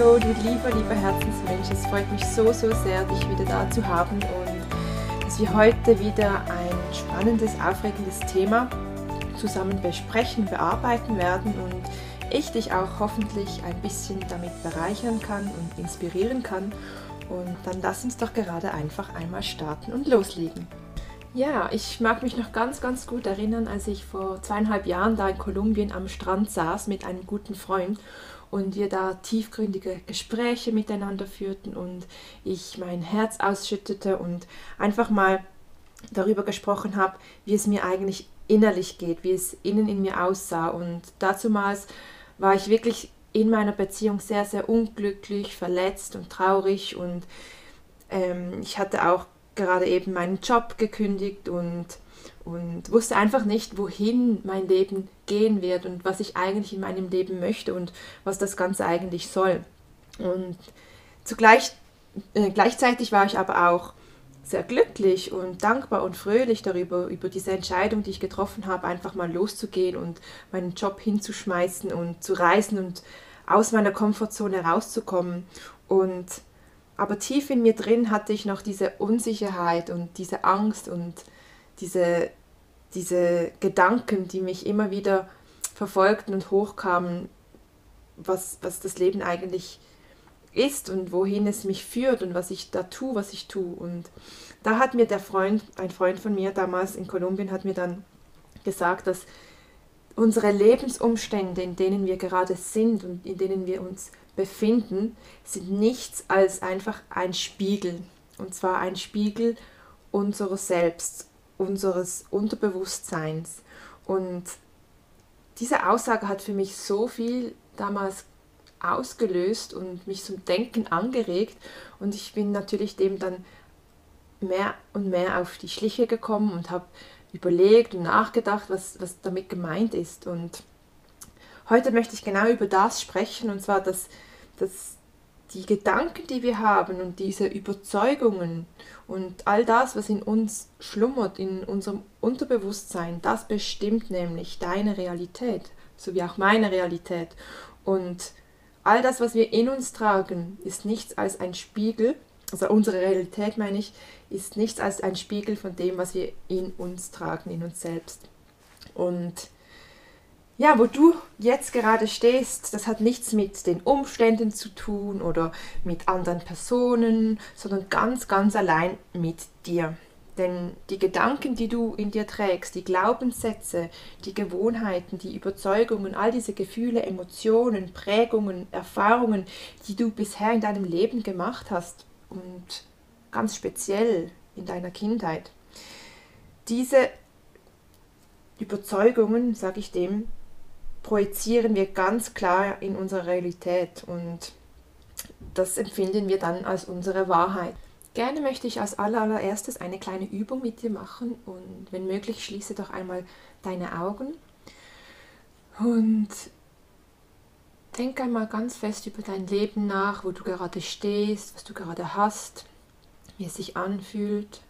Hallo, du lieber, lieber Herzensmensch. Es freut mich so, so sehr, dich wieder da zu haben und dass wir heute wieder ein spannendes, aufregendes Thema zusammen besprechen, bearbeiten werden und ich dich auch hoffentlich ein bisschen damit bereichern kann und inspirieren kann. Und dann lass uns doch gerade einfach einmal starten und loslegen. Ja, ich mag mich noch ganz, ganz gut erinnern, als ich vor zweieinhalb Jahren da in Kolumbien am Strand saß mit einem guten Freund und wir da tiefgründige Gespräche miteinander führten und ich mein Herz ausschüttete und einfach mal darüber gesprochen habe, wie es mir eigentlich innerlich geht, wie es innen in mir aussah. Und dazumals war ich wirklich in meiner Beziehung sehr, sehr unglücklich, verletzt und traurig und ähm, ich hatte auch gerade eben meinen Job gekündigt und und wusste einfach nicht, wohin mein Leben gehen wird und was ich eigentlich in meinem Leben möchte und was das Ganze eigentlich soll. Und zugleich, äh, gleichzeitig war ich aber auch sehr glücklich und dankbar und fröhlich darüber, über diese Entscheidung, die ich getroffen habe, einfach mal loszugehen und meinen Job hinzuschmeißen und zu reisen und aus meiner Komfortzone rauszukommen. Und aber tief in mir drin hatte ich noch diese Unsicherheit und diese Angst und diese, diese Gedanken, die mich immer wieder verfolgten und hochkamen, was, was das Leben eigentlich ist und wohin es mich führt und was ich da tue, was ich tue. Und da hat mir der Freund, ein Freund von mir damals in Kolumbien, hat mir dann gesagt, dass unsere Lebensumstände, in denen wir gerade sind und in denen wir uns befinden, sind nichts als einfach ein Spiegel. Und zwar ein Spiegel unseres Selbst unseres Unterbewusstseins. Und diese Aussage hat für mich so viel damals ausgelöst und mich zum Denken angeregt. Und ich bin natürlich dem dann mehr und mehr auf die Schliche gekommen und habe überlegt und nachgedacht, was, was damit gemeint ist. Und heute möchte ich genau über das sprechen, und zwar, dass, dass die Gedanken, die wir haben und diese Überzeugungen und all das, was in uns schlummert, in unserem Unterbewusstsein, das bestimmt nämlich deine Realität, so wie auch meine Realität. Und all das, was wir in uns tragen, ist nichts als ein Spiegel, also unsere Realität meine ich, ist nichts als ein Spiegel von dem, was wir in uns tragen, in uns selbst. Und ja, wo du jetzt gerade stehst, das hat nichts mit den Umständen zu tun oder mit anderen Personen, sondern ganz, ganz allein mit dir. Denn die Gedanken, die du in dir trägst, die Glaubenssätze, die Gewohnheiten, die Überzeugungen, all diese Gefühle, Emotionen, Prägungen, Erfahrungen, die du bisher in deinem Leben gemacht hast und ganz speziell in deiner Kindheit, diese Überzeugungen, sage ich dem, projizieren wir ganz klar in unsere Realität und das empfinden wir dann als unsere Wahrheit. Gerne möchte ich als allererstes eine kleine Übung mit dir machen und wenn möglich schließe doch einmal deine Augen und denk einmal ganz fest über dein Leben nach, wo du gerade stehst, was du gerade hast, wie es sich anfühlt,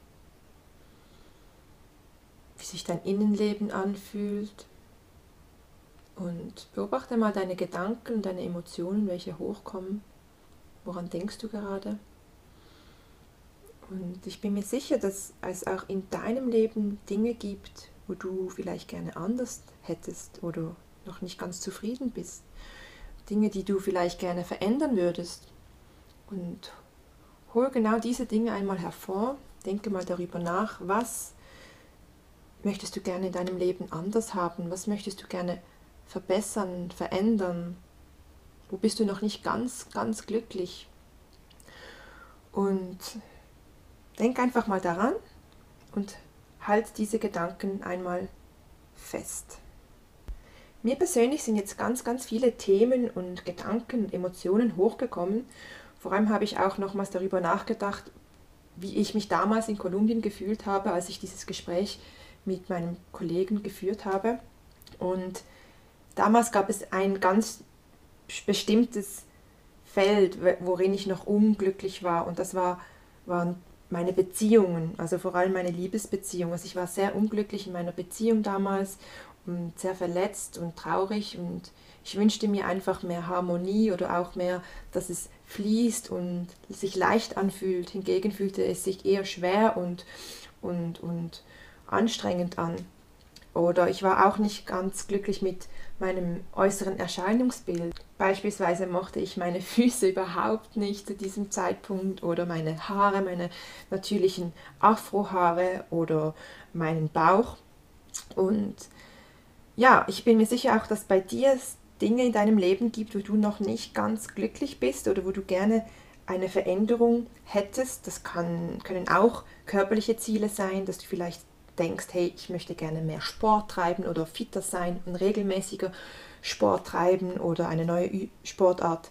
wie sich dein Innenleben anfühlt. Und beobachte mal deine Gedanken deine Emotionen, welche hochkommen. Woran denkst du gerade? Und ich bin mir sicher, dass es auch in deinem Leben Dinge gibt, wo du vielleicht gerne anders hättest oder noch nicht ganz zufrieden bist. Dinge, die du vielleicht gerne verändern würdest. Und hol genau diese Dinge einmal hervor. Denke mal darüber nach, was möchtest du gerne in deinem Leben anders haben? Was möchtest du gerne verbessern, verändern? Wo bist du noch nicht ganz, ganz glücklich? Und denk einfach mal daran und halt diese Gedanken einmal fest. Mir persönlich sind jetzt ganz, ganz viele Themen und Gedanken Emotionen hochgekommen. Vor allem habe ich auch nochmals darüber nachgedacht, wie ich mich damals in Kolumbien gefühlt habe, als ich dieses Gespräch mit meinem Kollegen geführt habe. Und damals gab es ein ganz bestimmtes Feld, worin ich noch unglücklich war. Und das war, waren meine Beziehungen, also vor allem meine Liebesbeziehung. Also ich war sehr unglücklich in meiner Beziehung damals und sehr verletzt und traurig und ich wünschte mir einfach mehr Harmonie oder auch mehr, dass es fließt und sich leicht anfühlt. Hingegen fühlte es sich eher schwer und, und, und anstrengend an. Oder ich war auch nicht ganz glücklich mit meinem äußeren Erscheinungsbild. Beispielsweise mochte ich meine Füße überhaupt nicht zu diesem Zeitpunkt oder meine Haare, meine natürlichen Afrohaare oder meinen Bauch. Und ja, ich bin mir sicher auch, dass bei dir es Dinge in deinem Leben gibt, wo du noch nicht ganz glücklich bist oder wo du gerne eine Veränderung hättest. Das kann, können auch körperliche Ziele sein, dass du vielleicht denkst, hey, ich möchte gerne mehr Sport treiben oder fitter sein und regelmäßiger Sport treiben oder eine neue Sportart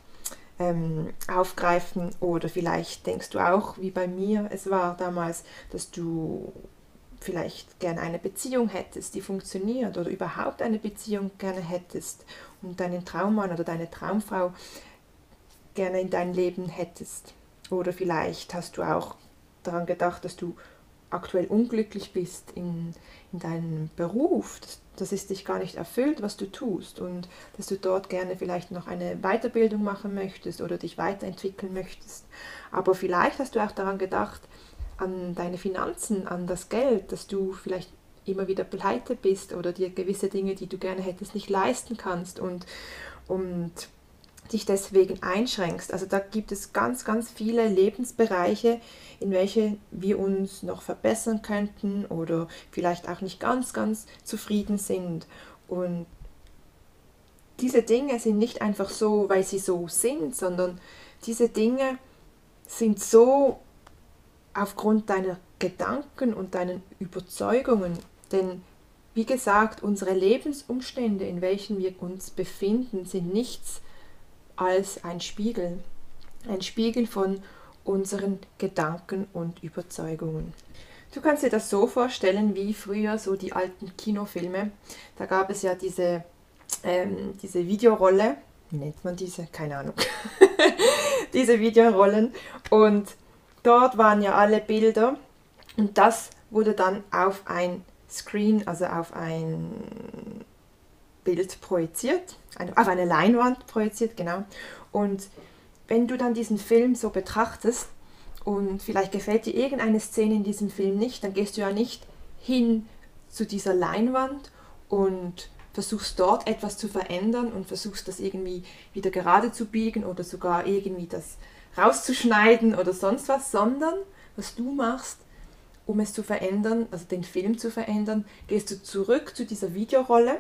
ähm, aufgreifen. Oder vielleicht denkst du auch, wie bei mir es war damals, dass du vielleicht gerne eine Beziehung hättest, die funktioniert oder überhaupt eine Beziehung gerne hättest und deinen Traummann oder deine Traumfrau gerne in dein Leben hättest. Oder vielleicht hast du auch daran gedacht, dass du aktuell unglücklich bist in, in deinem Beruf, dass, dass es dich gar nicht erfüllt, was du tust und dass du dort gerne vielleicht noch eine Weiterbildung machen möchtest oder dich weiterentwickeln möchtest. Aber vielleicht hast du auch daran gedacht, an deine Finanzen, an das Geld, dass du vielleicht immer wieder pleite bist oder dir gewisse Dinge, die du gerne hättest, nicht leisten kannst und, und dich deswegen einschränkst. Also da gibt es ganz, ganz viele Lebensbereiche, in welche wir uns noch verbessern könnten oder vielleicht auch nicht ganz, ganz zufrieden sind. Und diese Dinge sind nicht einfach so, weil sie so sind, sondern diese Dinge sind so aufgrund deiner Gedanken und deinen Überzeugungen. Denn wie gesagt, unsere Lebensumstände, in welchen wir uns befinden, sind nichts als ein Spiegel. Ein Spiegel von unseren Gedanken und Überzeugungen. Du kannst dir das so vorstellen wie früher so die alten Kinofilme. Da gab es ja diese, ähm, diese Videorolle. Wie nennt man diese? Keine Ahnung. diese Videorollen. Und dort waren ja alle Bilder. Und das wurde dann auf ein Screen, also auf ein Bild projiziert, auf eine Leinwand projiziert, genau. Und wenn du dann diesen Film so betrachtest und vielleicht gefällt dir irgendeine Szene in diesem Film nicht, dann gehst du ja nicht hin zu dieser Leinwand und versuchst dort etwas zu verändern und versuchst das irgendwie wieder gerade zu biegen oder sogar irgendwie das rauszuschneiden oder sonst was, sondern was du machst, um es zu verändern, also den Film zu verändern, gehst du zurück zu dieser Videorolle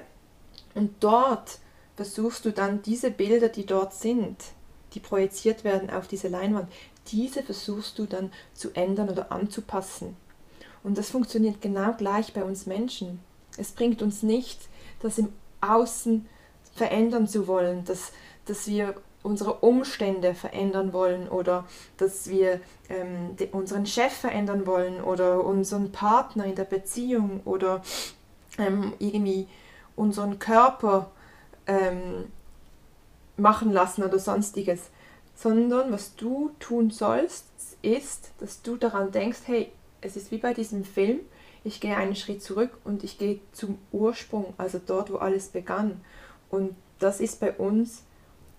und dort versuchst du dann diese Bilder, die dort sind, die projiziert werden auf diese Leinwand, diese versuchst du dann zu ändern oder anzupassen. Und das funktioniert genau gleich bei uns Menschen. Es bringt uns nichts, das im Außen verändern zu wollen, dass, dass wir unsere Umstände verändern wollen oder dass wir ähm, unseren Chef verändern wollen oder unseren Partner in der Beziehung oder ähm, irgendwie unseren Körper ähm, machen lassen oder sonstiges, sondern was du tun sollst, ist, dass du daran denkst, hey, es ist wie bei diesem Film, ich gehe einen Schritt zurück und ich gehe zum Ursprung, also dort, wo alles begann. Und das ist bei uns,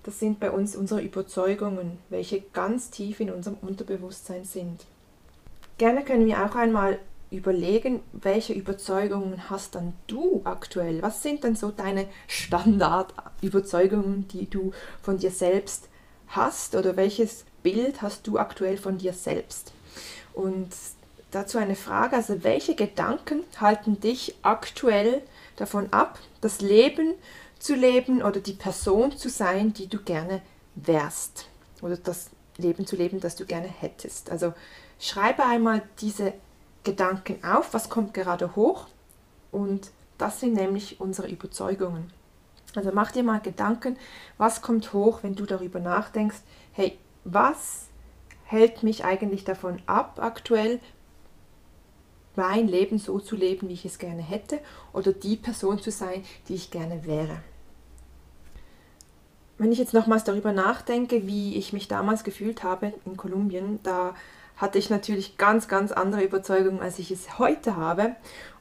das sind bei uns unsere Überzeugungen, welche ganz tief in unserem Unterbewusstsein sind. Gerne können wir auch einmal überlegen, welche Überzeugungen hast dann du aktuell? Was sind denn so deine Standardüberzeugungen, die du von dir selbst hast oder welches Bild hast du aktuell von dir selbst? Und dazu eine Frage, also welche Gedanken halten dich aktuell davon ab, das Leben zu leben oder die Person zu sein, die du gerne wärst oder das Leben zu leben, das du gerne hättest? Also schreibe einmal diese Gedanken auf, was kommt gerade hoch und das sind nämlich unsere Überzeugungen. Also mach dir mal Gedanken, was kommt hoch, wenn du darüber nachdenkst, hey, was hält mich eigentlich davon ab, aktuell mein Leben so zu leben, wie ich es gerne hätte, oder die Person zu sein, die ich gerne wäre. Wenn ich jetzt nochmals darüber nachdenke, wie ich mich damals gefühlt habe in Kolumbien, da hatte ich natürlich ganz, ganz andere Überzeugungen, als ich es heute habe.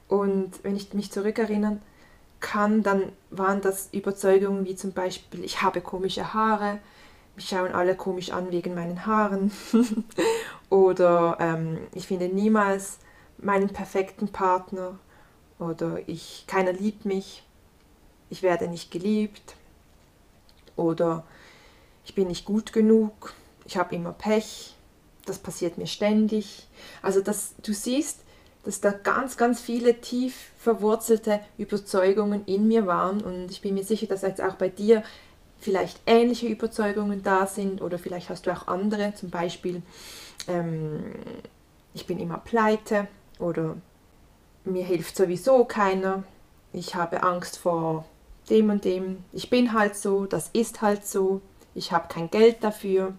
Und wenn ich mich zurückerinnern kann, dann waren das Überzeugungen wie zum Beispiel, ich habe komische Haare, mich schauen alle komisch an wegen meinen Haaren. oder ähm, ich finde niemals meinen perfekten Partner. Oder ich, keiner liebt mich, ich werde nicht geliebt. Oder ich bin nicht gut genug, ich habe immer Pech, das passiert mir ständig. Also dass du siehst, dass da ganz, ganz viele tief verwurzelte Überzeugungen in mir waren. Und ich bin mir sicher, dass jetzt auch bei dir vielleicht ähnliche Überzeugungen da sind. Oder vielleicht hast du auch andere, zum Beispiel ähm, ich bin immer pleite. Oder mir hilft sowieso keiner, ich habe Angst vor dem und dem, ich bin halt so, das ist halt so, ich habe kein Geld dafür,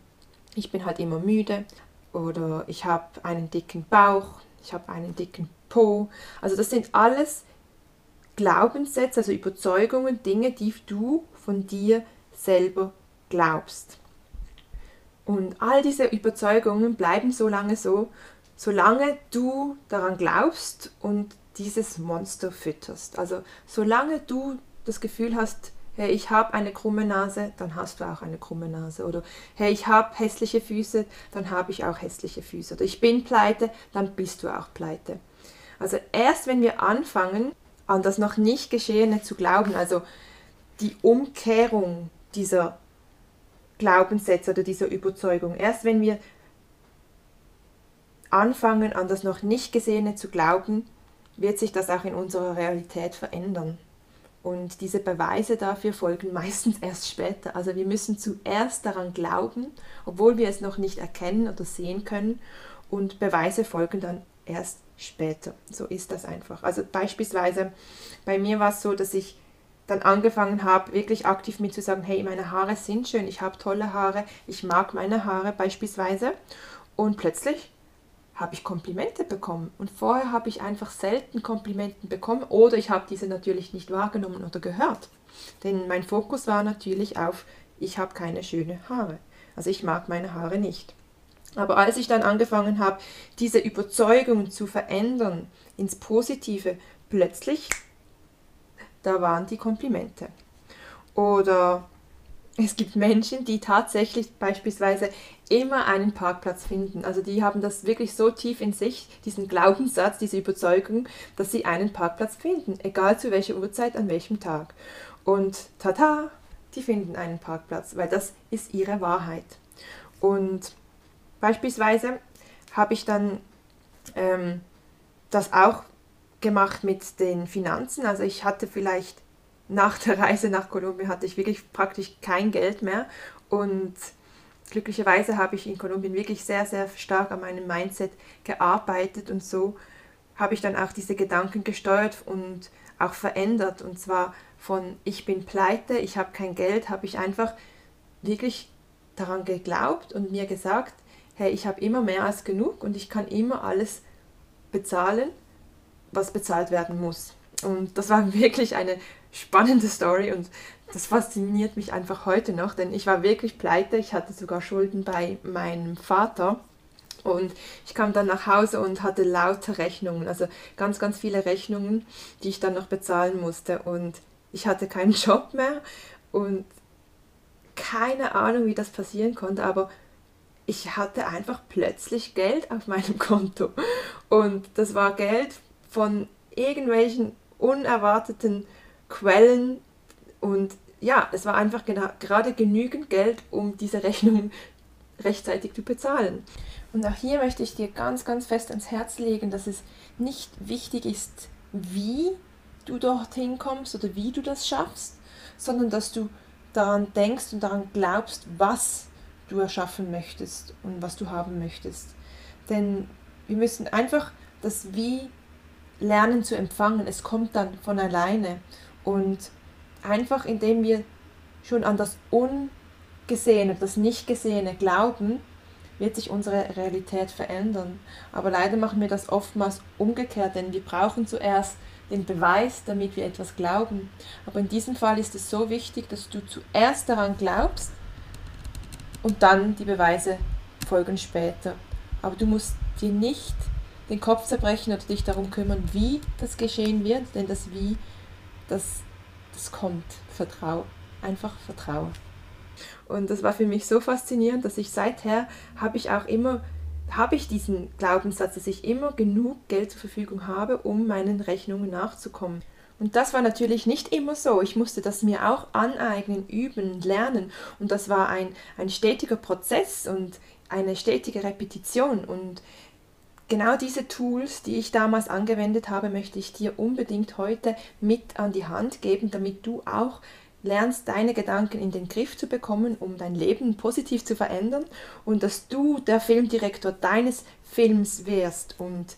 ich bin halt immer müde oder ich habe einen dicken Bauch, ich habe einen dicken Po. Also das sind alles Glaubenssätze, also Überzeugungen, Dinge, die du von dir selber glaubst. Und all diese Überzeugungen bleiben so lange so, solange du daran glaubst und dieses Monster fütterst. Also solange du das Gefühl hast, hey, ich habe eine krumme Nase, dann hast du auch eine krumme Nase. Oder hey, ich habe hässliche Füße, dann habe ich auch hässliche Füße. Oder ich bin pleite, dann bist du auch pleite. Also erst wenn wir anfangen, an das noch nicht Geschehene zu glauben, also die Umkehrung dieser Glaubenssätze oder dieser Überzeugung, erst wenn wir anfangen, an das noch nicht Gesehene zu glauben, wird sich das auch in unserer Realität verändern. Und diese Beweise dafür folgen meistens erst später. Also wir müssen zuerst daran glauben, obwohl wir es noch nicht erkennen oder sehen können. Und Beweise folgen dann erst später. So ist das einfach. Also beispielsweise bei mir war es so, dass ich dann angefangen habe, wirklich aktiv mit zu sagen, hey, meine Haare sind schön, ich habe tolle Haare, ich mag meine Haare beispielsweise. Und plötzlich habe ich Komplimente bekommen. Und vorher habe ich einfach selten Komplimenten bekommen oder ich habe diese natürlich nicht wahrgenommen oder gehört. Denn mein Fokus war natürlich auf, ich habe keine schönen Haare. Also ich mag meine Haare nicht. Aber als ich dann angefangen habe, diese Überzeugung zu verändern ins Positive, plötzlich, da waren die Komplimente. Oder es gibt Menschen, die tatsächlich beispielsweise immer einen Parkplatz finden. Also die haben das wirklich so tief in sich, diesen Glaubenssatz, diese Überzeugung, dass sie einen Parkplatz finden, egal zu welcher Uhrzeit, an welchem Tag. Und tata, die finden einen Parkplatz, weil das ist ihre Wahrheit. Und beispielsweise habe ich dann ähm, das auch gemacht mit den Finanzen. Also ich hatte vielleicht nach der Reise nach Kolumbien hatte ich wirklich praktisch kein Geld mehr. Und glücklicherweise habe ich in Kolumbien wirklich sehr, sehr stark an meinem Mindset gearbeitet. Und so habe ich dann auch diese Gedanken gesteuert und auch verändert. Und zwar von ich bin pleite, ich habe kein Geld, habe ich einfach wirklich daran geglaubt und mir gesagt, hey, ich habe immer mehr als genug und ich kann immer alles bezahlen, was bezahlt werden muss. Und das war wirklich eine spannende Story und das fasziniert mich einfach heute noch, denn ich war wirklich pleite. Ich hatte sogar Schulden bei meinem Vater. Und ich kam dann nach Hause und hatte lauter Rechnungen, also ganz, ganz viele Rechnungen, die ich dann noch bezahlen musste. Und ich hatte keinen Job mehr und keine Ahnung, wie das passieren konnte, aber ich hatte einfach plötzlich Geld auf meinem Konto. Und das war Geld von irgendwelchen unerwarteten Quellen und ja, es war einfach gerade genügend Geld, um diese Rechnung rechtzeitig zu bezahlen. Und auch hier möchte ich dir ganz, ganz fest ans Herz legen, dass es nicht wichtig ist, wie du dorthin kommst oder wie du das schaffst, sondern dass du daran denkst und daran glaubst, was du erschaffen möchtest und was du haben möchtest. Denn wir müssen einfach das Wie lernen zu empfangen. Es kommt dann von alleine. Und einfach indem wir schon an das Ungesehene, das Nicht-Gesehene glauben, wird sich unsere Realität verändern. Aber leider machen wir das oftmals umgekehrt, denn wir brauchen zuerst den Beweis, damit wir etwas glauben. Aber in diesem Fall ist es so wichtig, dass du zuerst daran glaubst und dann die Beweise folgen später. Aber du musst dir nicht den Kopf zerbrechen oder dich darum kümmern, wie das geschehen wird, denn das Wie, das, das kommt. Vertrau. Einfach vertraue. Und das war für mich so faszinierend, dass ich seither habe ich auch immer habe ich diesen Glaubenssatz, dass ich immer genug Geld zur Verfügung habe, um meinen Rechnungen nachzukommen. Und das war natürlich nicht immer so. Ich musste das mir auch aneignen, üben, lernen. Und das war ein, ein stetiger Prozess und eine stetige Repetition. Und genau diese Tools, die ich damals angewendet habe, möchte ich dir unbedingt heute mit an die Hand geben, damit du auch lernst, deine Gedanken in den Griff zu bekommen, um dein Leben positiv zu verändern und dass du der Filmdirektor deines Films wirst und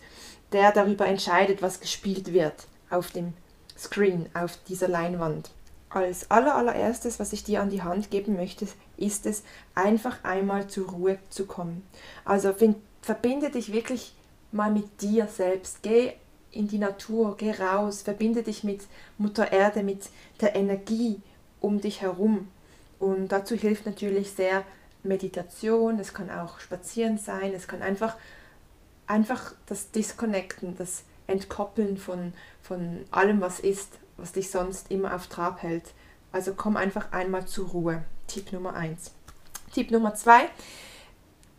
der darüber entscheidet, was gespielt wird auf dem Screen, auf dieser Leinwand. Als allerallererstes, was ich dir an die Hand geben möchte, ist es, einfach einmal zur Ruhe zu kommen. Also find, verbinde dich wirklich mal mit dir selbst. Geh in die Natur, geh raus, verbinde dich mit Mutter Erde, mit der Energie, um dich herum. Und dazu hilft natürlich sehr Meditation, es kann auch Spazieren sein, es kann einfach, einfach das Disconnecten, das Entkoppeln von, von allem, was ist, was dich sonst immer auf Trab hält. Also komm einfach einmal zur Ruhe. Tipp Nummer 1. Tipp Nummer 2,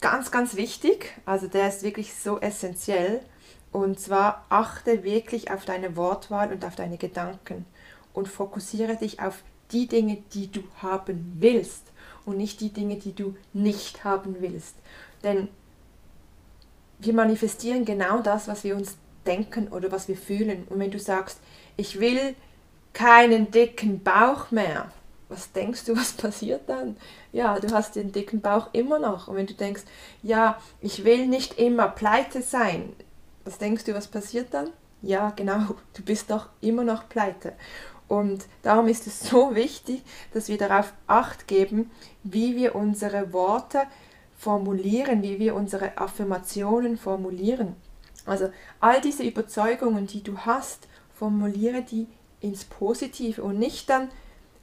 ganz, ganz wichtig, also der ist wirklich so essentiell. Und zwar achte wirklich auf deine Wortwahl und auf deine Gedanken und fokussiere dich auf die Dinge, die du haben willst und nicht die Dinge, die du nicht haben willst. Denn wir manifestieren genau das, was wir uns denken oder was wir fühlen. Und wenn du sagst, ich will keinen dicken Bauch mehr, was denkst du, was passiert dann? Ja, du hast den dicken Bauch immer noch. Und wenn du denkst, ja, ich will nicht immer pleite sein, was denkst du, was passiert dann? Ja, genau, du bist doch immer noch pleite. Und darum ist es so wichtig, dass wir darauf acht geben, wie wir unsere Worte formulieren, wie wir unsere Affirmationen formulieren. Also all diese Überzeugungen, die du hast, formuliere die ins Positive und nicht dann,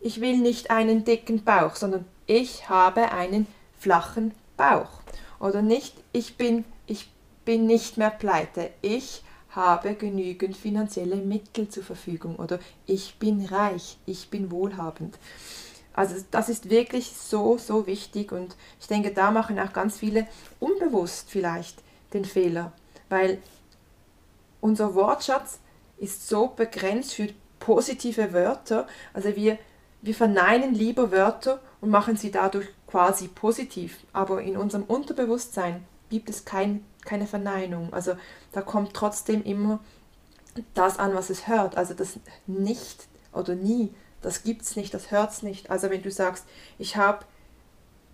ich will nicht einen dicken Bauch, sondern ich habe einen flachen Bauch. Oder nicht, ich bin, ich bin nicht mehr pleite, ich habe genügend finanzielle Mittel zur Verfügung oder ich bin reich, ich bin wohlhabend. Also das ist wirklich so, so wichtig und ich denke, da machen auch ganz viele unbewusst vielleicht den Fehler, weil unser Wortschatz ist so begrenzt für positive Wörter. Also wir, wir verneinen lieber Wörter und machen sie dadurch quasi positiv. Aber in unserem Unterbewusstsein gibt es kein keine Verneinung. Also da kommt trotzdem immer das an, was es hört. Also das nicht oder nie, das gibt es nicht, das hört es nicht. Also wenn du sagst, ich habe,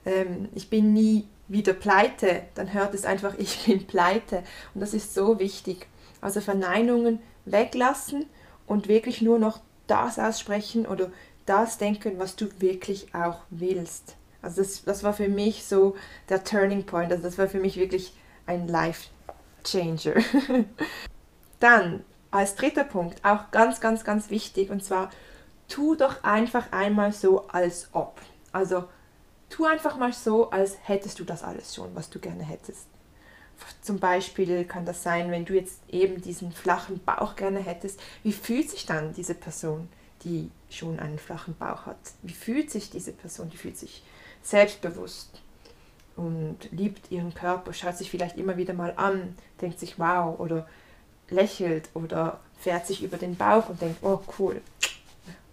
ähm, ich bin nie wieder pleite, dann hört es einfach, ich bin pleite. Und das ist so wichtig. Also Verneinungen weglassen und wirklich nur noch das aussprechen oder das denken, was du wirklich auch willst. Also das, das war für mich so der Turning Point. Also das war für mich wirklich ein Life Changer. Dann als dritter Punkt, auch ganz, ganz, ganz wichtig, und zwar tu doch einfach einmal so, als ob. Also tu einfach mal so, als hättest du das alles schon, was du gerne hättest. Zum Beispiel kann das sein, wenn du jetzt eben diesen flachen Bauch gerne hättest, wie fühlt sich dann diese Person, die schon einen flachen Bauch hat? Wie fühlt sich diese Person? Die fühlt sich selbstbewusst, und liebt ihren Körper, schaut sich vielleicht immer wieder mal an, denkt sich wow oder lächelt oder fährt sich über den Bauch und denkt, oh cool.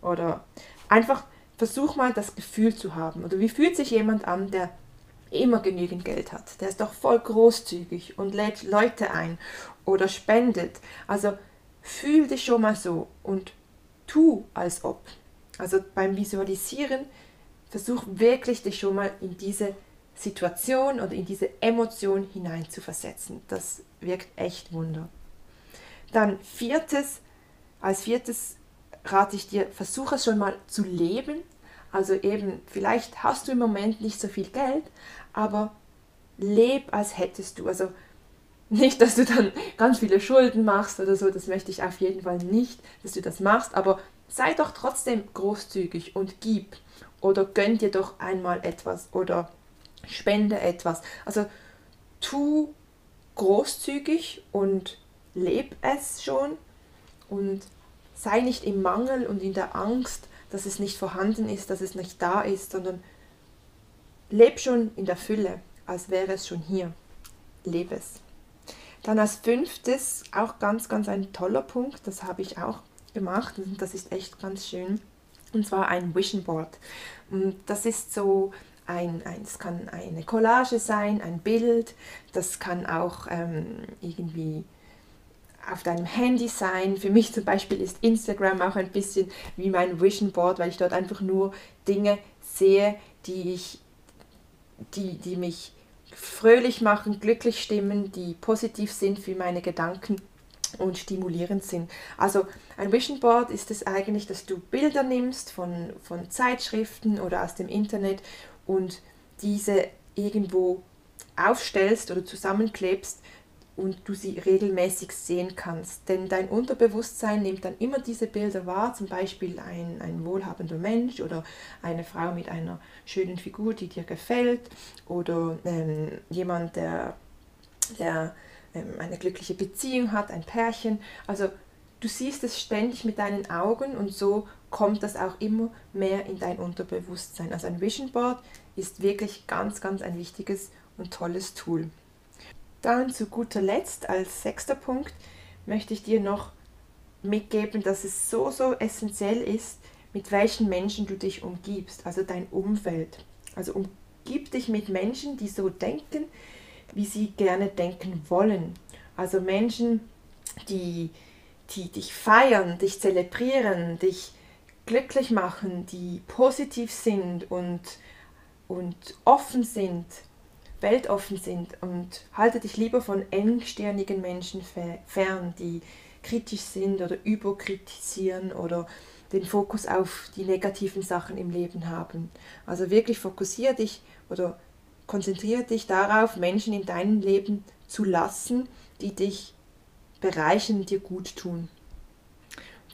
Oder einfach versuch mal das Gefühl zu haben. Oder wie fühlt sich jemand an, der immer genügend Geld hat? Der ist doch voll großzügig und lädt Leute ein oder spendet. Also fühl dich schon mal so und tu als ob. Also beim Visualisieren versuch wirklich dich schon mal in diese Situation oder in diese Emotion hineinzuversetzen. Das wirkt echt Wunder. Dann viertes, als viertes rate ich dir, versuche es schon mal zu leben. Also eben, vielleicht hast du im Moment nicht so viel Geld, aber leb als hättest du. Also nicht, dass du dann ganz viele Schulden machst oder so, das möchte ich auf jeden Fall nicht, dass du das machst, aber sei doch trotzdem großzügig und gib oder gönn dir doch einmal etwas oder spende etwas. Also tu großzügig und leb es schon und sei nicht im Mangel und in der Angst, dass es nicht vorhanden ist, dass es nicht da ist, sondern leb schon in der Fülle, als wäre es schon hier. Lebe es. Dann als fünftes, auch ganz, ganz ein toller Punkt, das habe ich auch gemacht und das ist echt ganz schön, und zwar ein Vision Board. Und das ist so ein, ein, es kann eine Collage sein, ein Bild, das kann auch ähm, irgendwie auf deinem Handy sein. Für mich zum Beispiel ist Instagram auch ein bisschen wie mein Vision Board, weil ich dort einfach nur Dinge sehe, die ich, die, die mich fröhlich machen, glücklich stimmen, die positiv sind für meine Gedanken und stimulierend sind. Also ein Vision Board ist es eigentlich, dass du Bilder nimmst von, von Zeitschriften oder aus dem Internet und diese irgendwo aufstellst oder zusammenklebst und du sie regelmäßig sehen kannst. Denn dein Unterbewusstsein nimmt dann immer diese Bilder wahr, zum Beispiel ein, ein wohlhabender Mensch oder eine Frau mit einer schönen Figur, die dir gefällt oder ähm, jemand, der, der ähm, eine glückliche Beziehung hat, ein Pärchen. Also du siehst es ständig mit deinen Augen und so kommt das auch immer mehr in dein Unterbewusstsein. Also ein Vision Board ist wirklich ganz, ganz ein wichtiges und tolles Tool. Dann zu guter Letzt als sechster Punkt möchte ich dir noch mitgeben, dass es so, so essentiell ist, mit welchen Menschen du dich umgibst, also dein Umfeld. Also umgib dich mit Menschen, die so denken, wie sie gerne denken wollen. Also Menschen, die, die dich feiern, dich zelebrieren, dich glücklich machen, die positiv sind und, und offen sind weltoffen sind und halte dich lieber von engstirnigen Menschen fern, die kritisch sind oder überkritisieren oder den Fokus auf die negativen Sachen im Leben haben. Also wirklich fokussiere dich oder konzentriere dich darauf, Menschen in deinem Leben zu lassen, die dich bereichern, dir gut tun.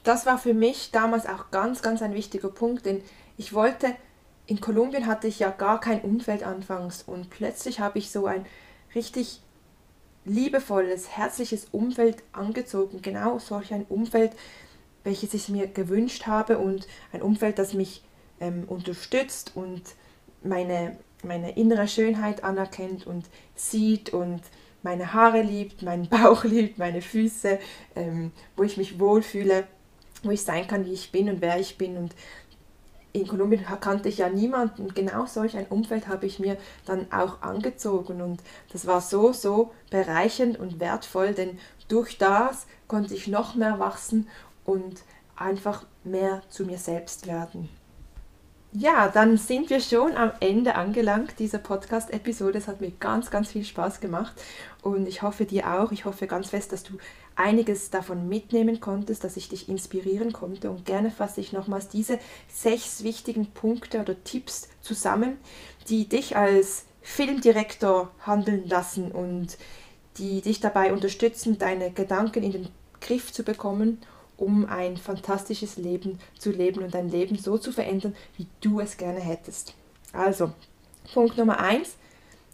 Das war für mich damals auch ganz, ganz ein wichtiger Punkt, denn ich wollte in Kolumbien hatte ich ja gar kein Umfeld anfangs und plötzlich habe ich so ein richtig liebevolles, herzliches Umfeld angezogen. Genau solch ein Umfeld, welches ich mir gewünscht habe und ein Umfeld, das mich ähm, unterstützt und meine, meine innere Schönheit anerkennt und sieht und meine Haare liebt, meinen Bauch liebt, meine Füße, ähm, wo ich mich wohlfühle, wo ich sein kann, wie ich bin und wer ich bin. Und in Kolumbien kannte ich ja niemanden. Genau solch ein Umfeld habe ich mir dann auch angezogen und das war so, so bereichernd und wertvoll, denn durch das konnte ich noch mehr wachsen und einfach mehr zu mir selbst werden. Ja, dann sind wir schon am Ende angelangt dieser Podcast-Episode. Es hat mir ganz, ganz viel Spaß gemacht und ich hoffe dir auch. Ich hoffe ganz fest, dass du einiges davon mitnehmen konntest, dass ich dich inspirieren konnte. Und gerne fasse ich nochmals diese sechs wichtigen Punkte oder Tipps zusammen, die dich als Filmdirektor handeln lassen und die dich dabei unterstützen, deine Gedanken in den Griff zu bekommen um ein fantastisches Leben zu leben und dein Leben so zu verändern, wie du es gerne hättest. Also, Punkt Nummer eins,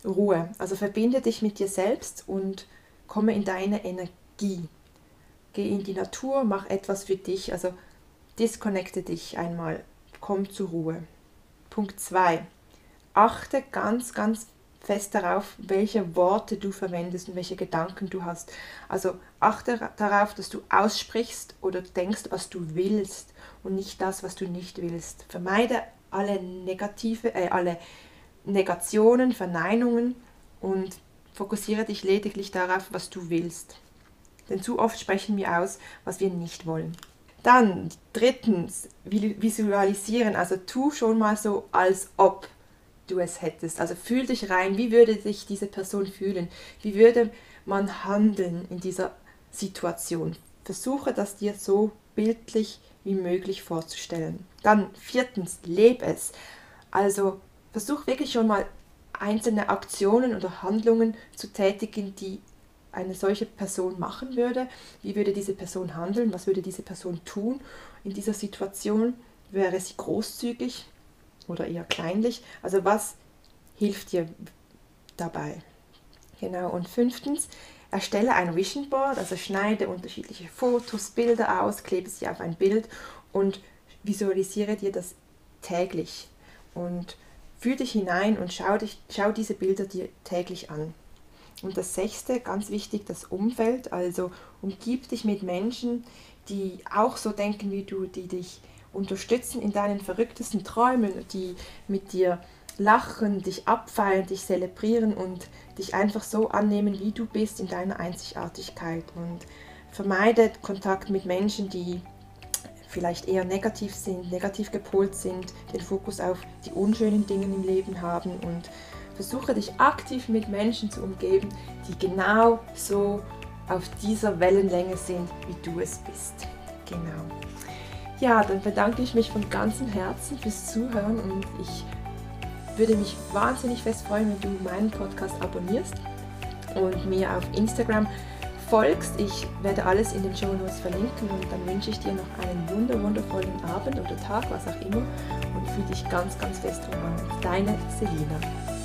Ruhe. Also verbinde dich mit dir selbst und komme in deine Energie. Geh in die Natur, mach etwas für dich, also disconnecte dich einmal, komm zur Ruhe. Punkt 2. Achte ganz, ganz fest darauf, welche Worte du verwendest und welche Gedanken du hast. Also achte darauf, dass du aussprichst oder denkst, was du willst und nicht das, was du nicht willst. Vermeide alle negative, äh, alle Negationen, Verneinungen und fokussiere dich lediglich darauf, was du willst. Denn zu oft sprechen wir aus, was wir nicht wollen. Dann drittens, visualisieren. Also tu schon mal so, als ob du es hättest. Also fühl dich rein, wie würde sich diese Person fühlen? Wie würde man handeln in dieser Situation? Versuche das dir so bildlich wie möglich vorzustellen. Dann viertens, lebe es. Also versuch wirklich schon mal einzelne Aktionen oder Handlungen zu tätigen, die eine solche Person machen würde. Wie würde diese Person handeln? Was würde diese Person tun in dieser Situation? Wäre sie großzügig oder eher kleinlich? Also was hilft dir dabei? Genau. Und fünftens, erstelle ein Vision Board, also schneide unterschiedliche Fotos, Bilder aus, klebe sie auf ein Bild und visualisiere dir das täglich. Und fühl dich hinein und schau, dich, schau diese Bilder dir täglich an. Und das sechste, ganz wichtig, das Umfeld. Also umgib dich mit Menschen, die auch so denken wie du, die dich unterstützen in deinen verrücktesten Träumen, die mit dir lachen, dich abfeiern, dich zelebrieren und dich einfach so annehmen, wie du bist in deiner Einzigartigkeit. Und vermeide Kontakt mit Menschen, die vielleicht eher negativ sind, negativ gepolt sind, den Fokus auf die unschönen Dinge im Leben haben und versuche dich aktiv mit Menschen zu umgeben, die genau so auf dieser Wellenlänge sind, wie du es bist. Genau. Ja, dann bedanke ich mich von ganzem Herzen fürs Zuhören und ich würde mich wahnsinnig fest freuen, wenn du meinen Podcast abonnierst und mir auf Instagram folgst. Ich werde alles in den Show Notes verlinken und dann wünsche ich dir noch einen wunder wundervollen Abend oder Tag, was auch immer und fühle dich ganz, ganz fest umarmt. Deine Selina.